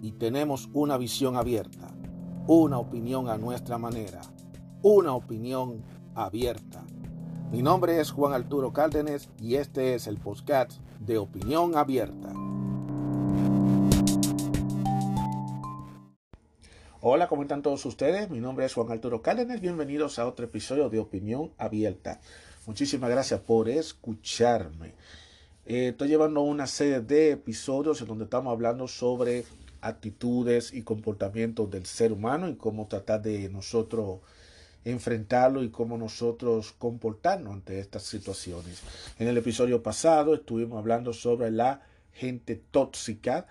Y tenemos una visión abierta, una opinión a nuestra manera, una opinión abierta. Mi nombre es Juan Arturo Cárdenas y este es el podcast de Opinión Abierta. Hola, ¿cómo están todos ustedes? Mi nombre es Juan Arturo Cárdenas. Bienvenidos a otro episodio de Opinión Abierta. Muchísimas gracias por escucharme. Eh, estoy llevando una serie de episodios en donde estamos hablando sobre actitudes y comportamientos del ser humano y cómo tratar de nosotros enfrentarlo y cómo nosotros comportarnos ante estas situaciones. En el episodio pasado estuvimos hablando sobre la gente tóxica,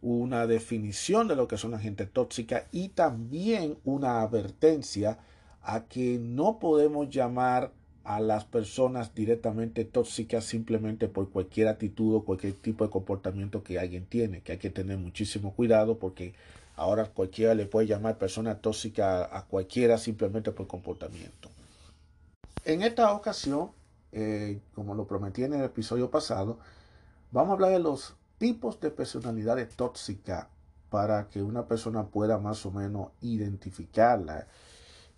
una definición de lo que son la gente tóxica y también una advertencia a que no podemos llamar a las personas directamente tóxicas simplemente por cualquier actitud o cualquier tipo de comportamiento que alguien tiene, que hay que tener muchísimo cuidado porque ahora cualquiera le puede llamar persona tóxica a cualquiera simplemente por comportamiento. En esta ocasión, eh, como lo prometí en el episodio pasado, vamos a hablar de los tipos de personalidades tóxicas para que una persona pueda más o menos identificarla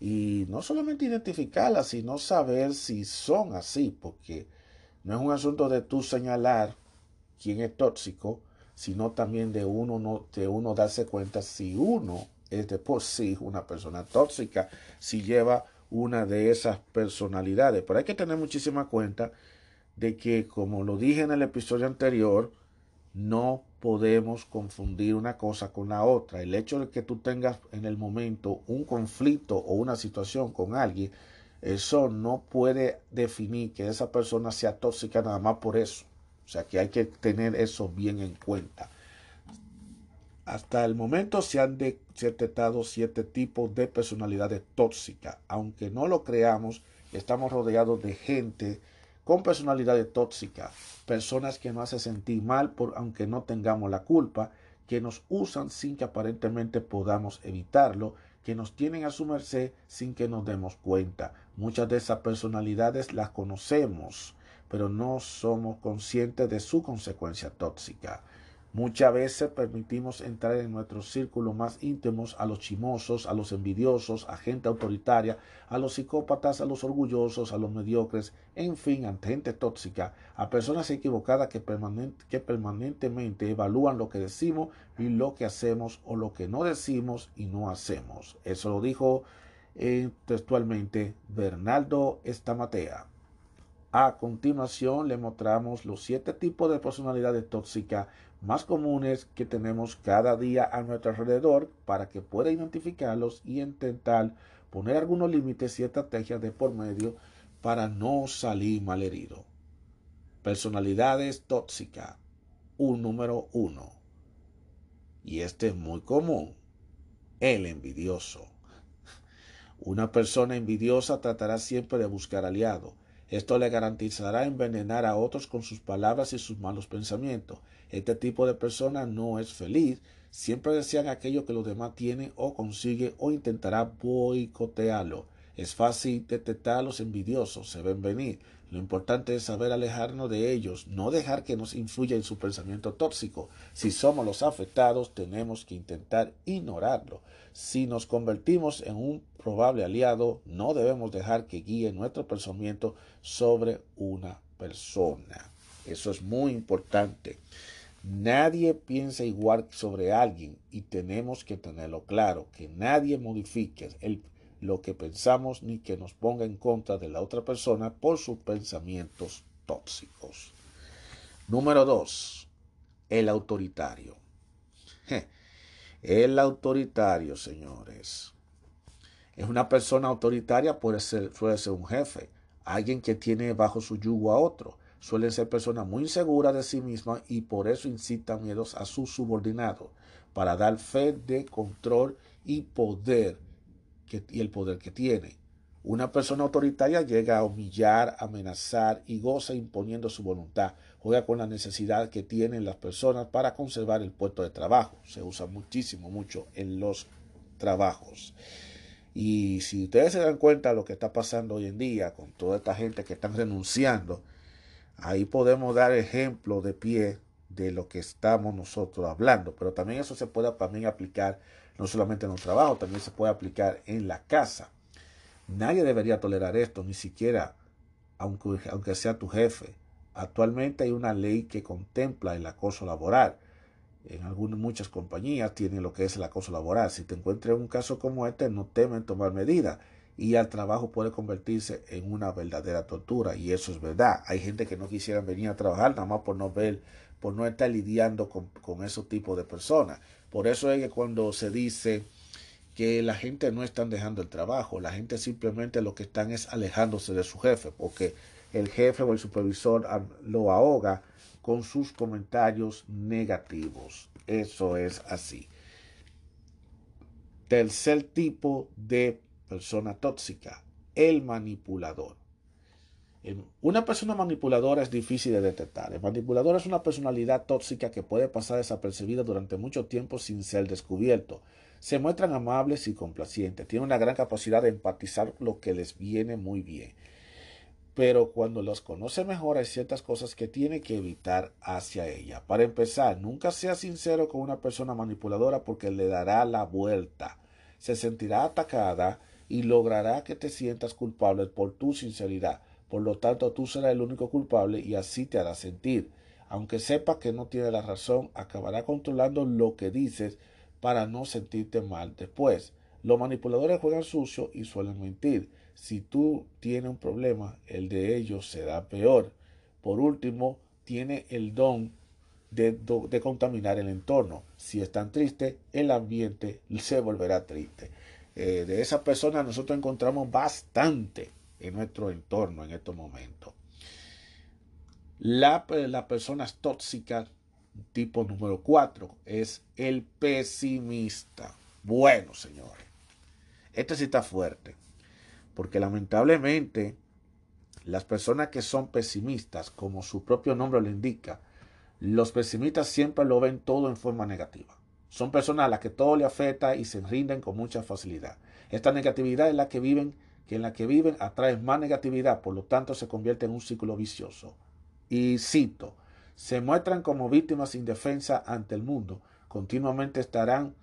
y no solamente identificarla, sino saber si son así, porque no es un asunto de tú señalar quién es tóxico, sino también de uno, no, de uno darse cuenta si uno es de por sí una persona tóxica, si lleva una de esas personalidades. Pero hay que tener muchísima cuenta de que, como lo dije en el episodio anterior, no podemos confundir una cosa con la otra. El hecho de que tú tengas en el momento un conflicto o una situación con alguien, eso no puede definir que esa persona sea tóxica nada más por eso. O sea que hay que tener eso bien en cuenta. Hasta el momento se han detectado siete tipos de personalidades tóxicas. Aunque no lo creamos, estamos rodeados de gente con personalidades tóxicas, personas que nos hacen sentir mal por aunque no tengamos la culpa, que nos usan sin que aparentemente podamos evitarlo, que nos tienen a su merced sin que nos demos cuenta. Muchas de esas personalidades las conocemos, pero no somos conscientes de su consecuencia tóxica. Muchas veces permitimos entrar en nuestros círculos más íntimos a los chimosos, a los envidiosos, a gente autoritaria, a los psicópatas, a los orgullosos, a los mediocres, en fin, a gente tóxica, a personas equivocadas que, permanentemente evalúan lo que decimos y lo que hacemos o lo que no decimos y no hacemos. Eso lo dijo eh, textualmente Bernardo Estamatea. A continuación le mostramos los siete tipos de personalidades tóxicas más comunes que tenemos cada día a nuestro alrededor para que pueda identificarlos y intentar poner algunos límites y estrategias de por medio para no salir malherido. Personalidades tóxicas. Un número uno. Y este es muy común. El envidioso. Una persona envidiosa tratará siempre de buscar aliados esto le garantizará envenenar a otros con sus palabras y sus malos pensamientos. Este tipo de persona no es feliz, siempre desean aquello que los demás tienen o consigue o intentará boicotearlo. Es fácil detectar a los envidiosos, se ven venir. Lo importante es saber alejarnos de ellos, no dejar que nos influya en su pensamiento tóxico. Si somos los afectados, tenemos que intentar ignorarlo. Si nos convertimos en un probable aliado, no debemos dejar que guíe nuestro pensamiento sobre una persona. Eso es muy importante. Nadie piensa igual sobre alguien y tenemos que tenerlo claro, que nadie modifique lo que pensamos ni que nos ponga en contra de la otra persona por sus pensamientos tóxicos. Número dos, el autoritario. El autoritario, señores. Es una persona autoritaria, puede ser, puede ser un jefe, alguien que tiene bajo su yugo a otro. Suelen ser personas muy inseguras de sí mismas y por eso incitan miedos a sus subordinados. para dar fe de control y poder y el poder que tiene. Una persona autoritaria llega a humillar, amenazar y goza imponiendo su voluntad. Juega con la necesidad que tienen las personas para conservar el puesto de trabajo. Se usa muchísimo, mucho en los trabajos. Y si ustedes se dan cuenta de lo que está pasando hoy en día con toda esta gente que están renunciando, ahí podemos dar ejemplo de pie de lo que estamos nosotros hablando. Pero también eso se puede también aplicar no solamente en los trabajos, también se puede aplicar en la casa. Nadie debería tolerar esto, ni siquiera aunque, aunque sea tu jefe. Actualmente hay una ley que contempla el acoso laboral. En algunas muchas compañías tienen lo que es el acoso laboral. Si te encuentras en un caso como este, no temen tomar medidas y al trabajo puede convertirse en una verdadera tortura y eso es verdad. Hay gente que no quisiera venir a trabajar nada más por no ver, por no estar lidiando con, con esos tipos de personas. Por eso es que cuando se dice que la gente no están dejando el trabajo, la gente simplemente lo que están es alejándose de su jefe, porque el jefe o el supervisor lo ahoga con sus comentarios negativos. Eso es así. Tercer tipo de persona tóxica, el manipulador. Una persona manipuladora es difícil de detectar. El manipulador es una personalidad tóxica que puede pasar desapercibida durante mucho tiempo sin ser descubierto. Se muestran amables y complacientes. Tienen una gran capacidad de empatizar lo que les viene muy bien. Pero cuando los conoce mejor hay ciertas cosas que tiene que evitar hacia ella. Para empezar, nunca sea sincero con una persona manipuladora porque le dará la vuelta. Se sentirá atacada y logrará que te sientas culpable por tu sinceridad por lo tanto, tú serás el único culpable y así te hará sentir. Aunque sepa que no tiene la razón, acabará controlando lo que dices para no sentirte mal después. Los manipuladores juegan sucio y suelen mentir. Si tú tienes un problema, el de ellos será peor. Por último, tiene el don de, contaminar el entorno. Si están tristes, el ambiente se volverá triste. Eh, de esa persona nosotros encontramos bastante en nuestro entorno en estos momentos. La, la persona tóxica tipo número 4 es el pesimista. Bueno, señores, este sí está fuerte, porque lamentablemente las personas que son pesimistas, como su propio nombre lo indica, los pesimistas siempre lo ven todo en forma negativa. Son personas a las que todo le afecta y se rinden con mucha facilidad. Esta negatividad es la que viven que en la que viven atrae más negatividad, por lo tanto se convierte en un ciclo vicioso. Y cito, se muestran como víctimas indefensas ante el mundo, continuamente estarán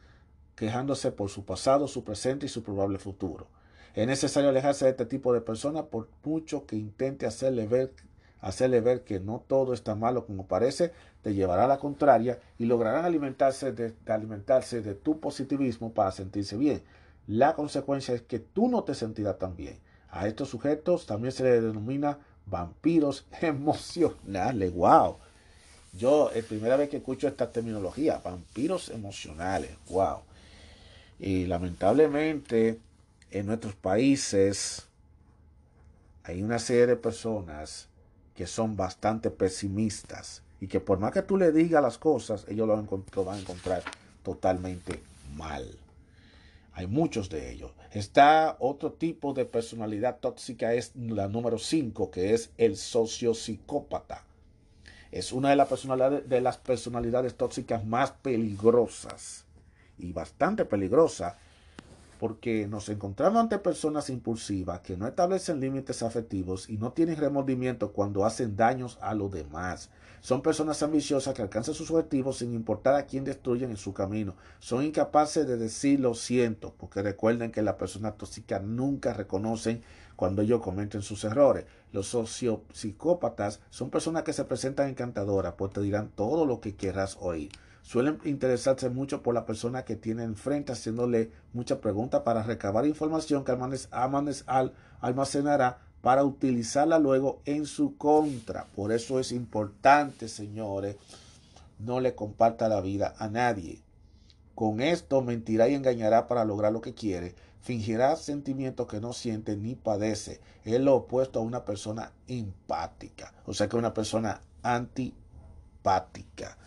quejándose por su pasado, su presente y su probable futuro. Es necesario alejarse de este tipo de personas por mucho que intente hacerle ver, hacerle ver que no todo está malo como parece, te llevará a la contraria y lograrán alimentarse de, alimentarse de tu positivismo para sentirse bien. La consecuencia es que tú no te sentirás tan bien. A estos sujetos también se les denomina vampiros emocionales. ¡Wow! Yo, es primera vez que escucho esta terminología, vampiros emocionales. ¡Wow! Y lamentablemente en nuestros países hay una serie de personas que son bastante pesimistas y que por más que tú le digas las cosas, ellos lo van a encontrar totalmente mal. Hay muchos de ellos. Está otro tipo de personalidad tóxica, es la número 5, que es el sociopsicópata. Es una de las personalidades, de las personalidades tóxicas más peligrosas y bastante peligrosa porque nos encontramos ante personas impulsivas que no establecen límites afectivos y no tienen remordimiento cuando hacen daños a los demás. Son personas ambiciosas que alcanzan sus objetivos sin importar a quién destruyen en su camino. Son incapaces de decir lo siento, porque recuerden que las personas tóxicas nunca reconocen cuando ellos cometen sus errores. Los sociopsicópatas son personas que se presentan encantadoras, pues te dirán todo lo que quieras oír. Suelen interesarse mucho por la persona que tiene enfrente, haciéndole muchas preguntas para recabar información que almacenará para utilizarla luego en su contra. Por eso es importante, señores, no le comparta la vida a nadie. Con esto mentirá y engañará para lograr lo que quiere. Fingirá sentimientos que no siente ni padece. Es lo opuesto a una persona empática. O sea que una persona antipática.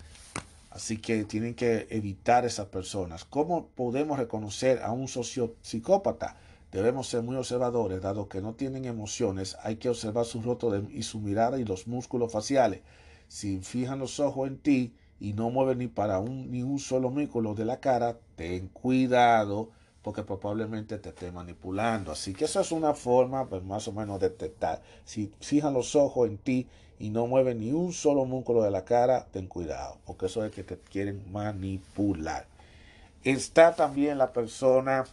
Así que tienen que evitar esas personas. ¿Cómo podemos reconocer a un sociopsicópata? Debemos ser muy observadores, dado que no tienen emociones, hay que observar su rostro y su mirada y los músculos faciales. Si fijan los ojos en ti y no mueven ni para un, ni un solo músculo de la cara, ten cuidado porque probablemente te esté manipulando. Así que eso es una forma pues, más o menos de detectar. Si fijan los ojos en ti y no mueven ni un solo músculo de la cara, ten cuidado, porque eso es que te quieren manipular. Está también la persona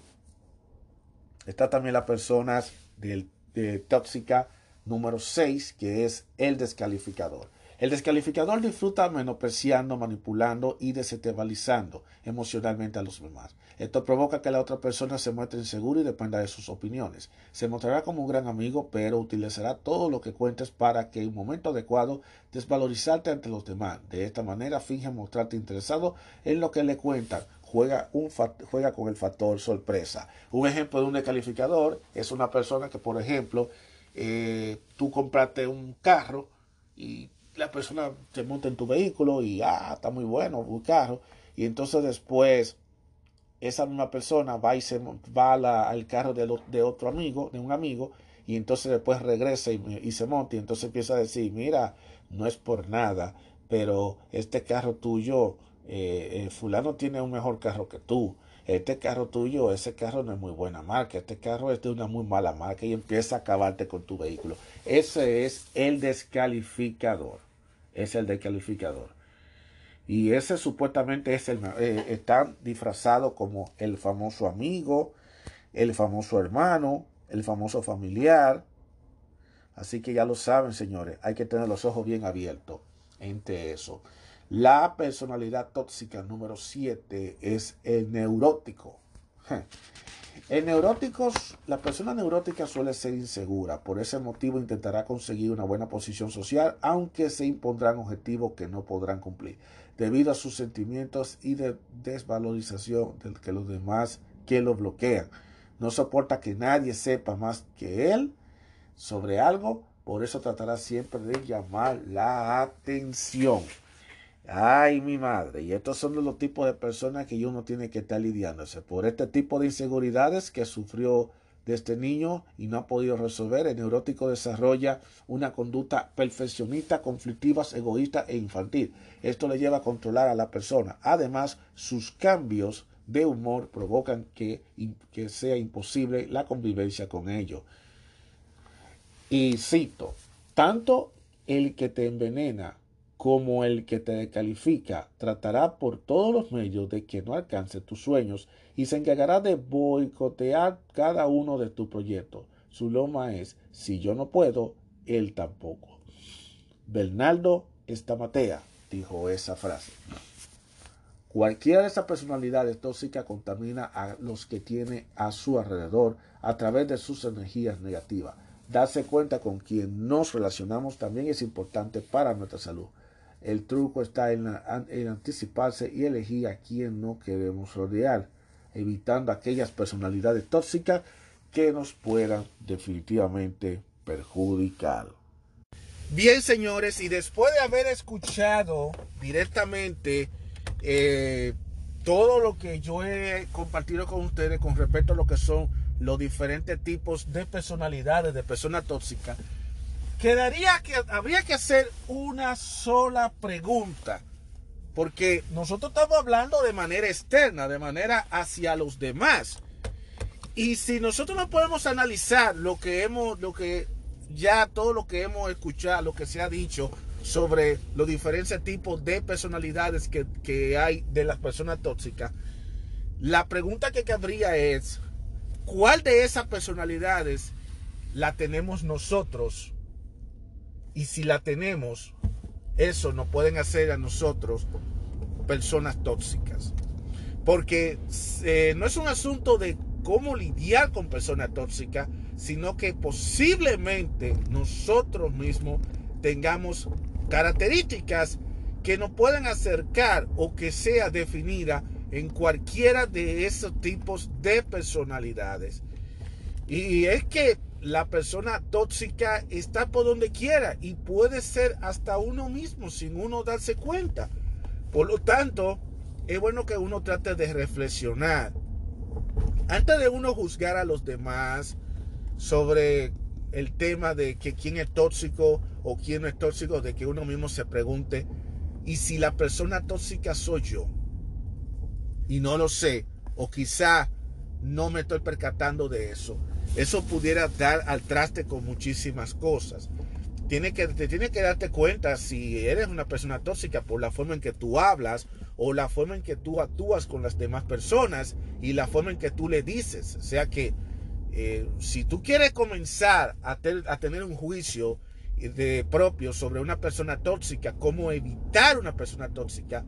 Está también la persona del, de tóxica número 6, que es el descalificador. El descalificador disfruta menospreciando, manipulando y desestabilizando emocionalmente a los demás. Esto provoca que la otra persona se muestre insegura y dependa de sus opiniones. Se mostrará como un gran amigo, pero utilizará todo lo que cuentes para que en un momento adecuado desvalorizarte ante los demás. De esta manera finge mostrarte interesado en lo que le cuentan, juega, con el factor sorpresa. Un ejemplo de un descalificador es una persona que, por ejemplo, eh, tú compraste un carro y la persona se monta en tu vehículo y, ah, está muy bueno un carro. Y entonces después esa misma persona va y se va al carro de, de, otro amigo, de un amigo, y entonces después regresa y, se monta y entonces empieza a decir, mira, no es por nada, pero este carro tuyo eh, eh, fulano tiene un mejor carro que tú, este carro tuyo, ese carro no es muy buena marca, este carro es de una muy mala marca y empieza a acabarte con tu vehículo. Ese es el descalificador, es el descalificador. Y ese supuestamente es el, eh, disfrazado como el famoso amigo, el famoso hermano, el famoso familiar. Así que ya lo saben, señores, hay que tener los ojos bien abiertos entre eso. La personalidad tóxica número 7 es el neurótico. En neuróticos, la persona neurótica suele ser insegura, por ese motivo intentará conseguir una buena posición social, aunque se impondrán objetivos que no podrán cumplir, debido a sus sentimientos y de desvalorización de que los demás que lo bloquean. No soporta que nadie sepa más que él sobre algo, por eso tratará siempre de llamar la atención. Ay, mi madre. Y estos son los tipos de personas que uno tiene que estar lidiándose. Por este tipo de inseguridades que sufrió de este niño y no ha podido resolver, el neurótico desarrolla una conducta perfeccionista, conflictiva, egoísta e infantil. Esto le lleva a controlar a la persona. Además, sus cambios de humor provocan que, que sea imposible la convivencia con ellos. Y cito, tanto el que te envenena como el que te descalifica, tratará por todos los medios de que no alcance tus sueños y se encargará de boicotear cada uno de tus proyectos. Su loma es, si yo no puedo, él tampoco. Bernardo Estamatea dijo esa frase. Cualquiera de esas personalidades tóxicas contamina a los que tiene a su alrededor a través de sus energías negativas. Darse cuenta con quien nos relacionamos también es importante para nuestra salud. El truco está en, anticiparse y elegir a quien no queremos rodear, evitando aquellas personalidades tóxicas que nos puedan definitivamente perjudicar. Bien, señores, y después de haber escuchado directamente eh, todo lo que yo he compartido con ustedes con respecto a lo que son los diferentes tipos de personalidades, de personas tóxicas, quedaría que habría que hacer una sola pregunta. Porque nosotros estamos hablando de manera externa, de manera hacia los demás. Y si nosotros no podemos analizar lo que hemos, lo que ya todo lo que hemos escuchado, lo que se ha dicho sobre los diferentes tipos de personalidades que, que hay de las personas tóxicas, la pregunta que cabría es, ¿cuál de esas personalidades la tenemos nosotros y si la tenemos, eso nos pueden hacer a nosotros personas tóxicas. Porque eh, no es un asunto de cómo lidiar con personas tóxicas, sino que posiblemente nosotros mismos tengamos características que nos pueden acercar o que sea definida en cualquiera de esos tipos de personalidades. Y es que la persona tóxica está por donde quiera y puede ser hasta uno mismo sin uno darse cuenta. Por lo tanto, es bueno que uno trate de reflexionar antes de uno juzgar a los demás sobre el tema de que quién es tóxico o quién no es tóxico, de que uno mismo se pregunte, ¿y si la persona tóxica soy yo? Y no lo sé, o quizá no me estoy percatando de eso. Eso pudiera dar al traste con muchísimas cosas. Tiene que, te tiene que darte cuenta si eres una persona tóxica por la forma en que tú hablas o la forma en que tú actúas con las demás personas y la forma en que tú le dices. O sea que eh, si tú quieres comenzar a, a tener un juicio de propio sobre una persona tóxica, cómo evitar una persona tóxica,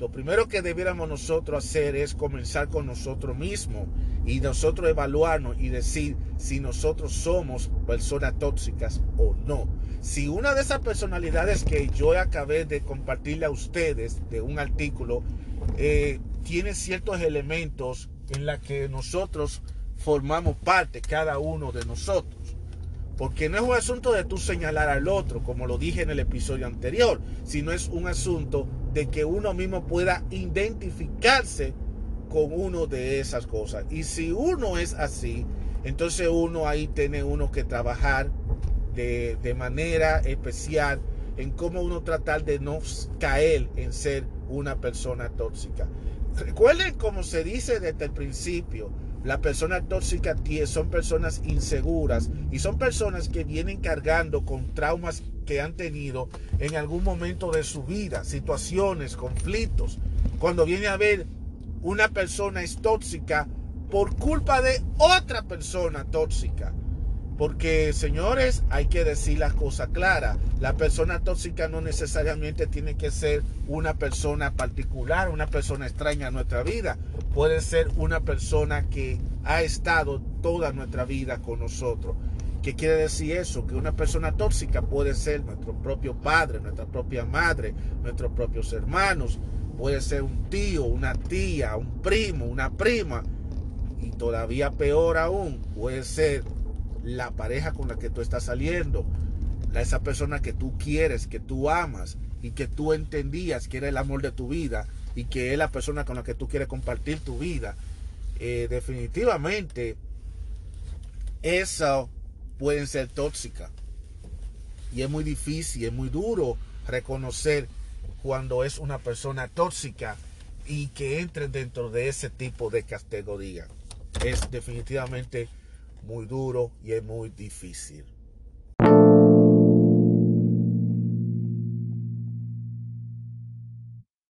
lo primero que debiéramos nosotros hacer es comenzar con nosotros mismos y nosotros evaluarnos y decir si nosotros somos personas tóxicas o no. Si una de esas personalidades que yo acabé de compartirle a ustedes de un artículo eh, tiene ciertos elementos en la que nosotros formamos parte, cada uno de nosotros. Porque no es un asunto de tú señalar al otro, como lo dije en el episodio anterior, sino es un asunto de que uno mismo pueda identificarse con uno de esas cosas. Y si uno es así, entonces uno ahí tiene uno que trabajar de, de manera especial en cómo uno tratar de no caer en ser una persona tóxica. Recuerden como se dice desde el principio, las personas tóxicas son personas inseguras y son personas que vienen cargando con traumas que han tenido en algún momento de su vida, situaciones, conflictos. Cuando viene a ver una persona tóxica por culpa de otra persona tóxica. Porque, señores, hay que decir las cosas claras. La persona tóxica no necesariamente tiene que ser una persona particular, una persona extraña a nuestra vida. Puede ser una persona que ha estado toda nuestra vida con nosotros. ¿Qué quiere decir eso? Que una persona tóxica puede ser nuestro propio padre, nuestra propia madre, nuestros propios hermanos. Puede ser un tío, una tía, un primo, una prima. Y todavía peor aún, puede ser la pareja con la que tú estás saliendo, esa persona que tú quieres, que tú amas y que tú entendías que era el amor de tu vida y que es la persona con la que tú quieres compartir tu vida, eh, definitivamente eso pueden ser tóxica. Y es muy difícil, es muy duro reconocer cuando es una persona tóxica y que entre dentro de ese tipo de categoría. Es definitivamente muy duro y es muy difícil.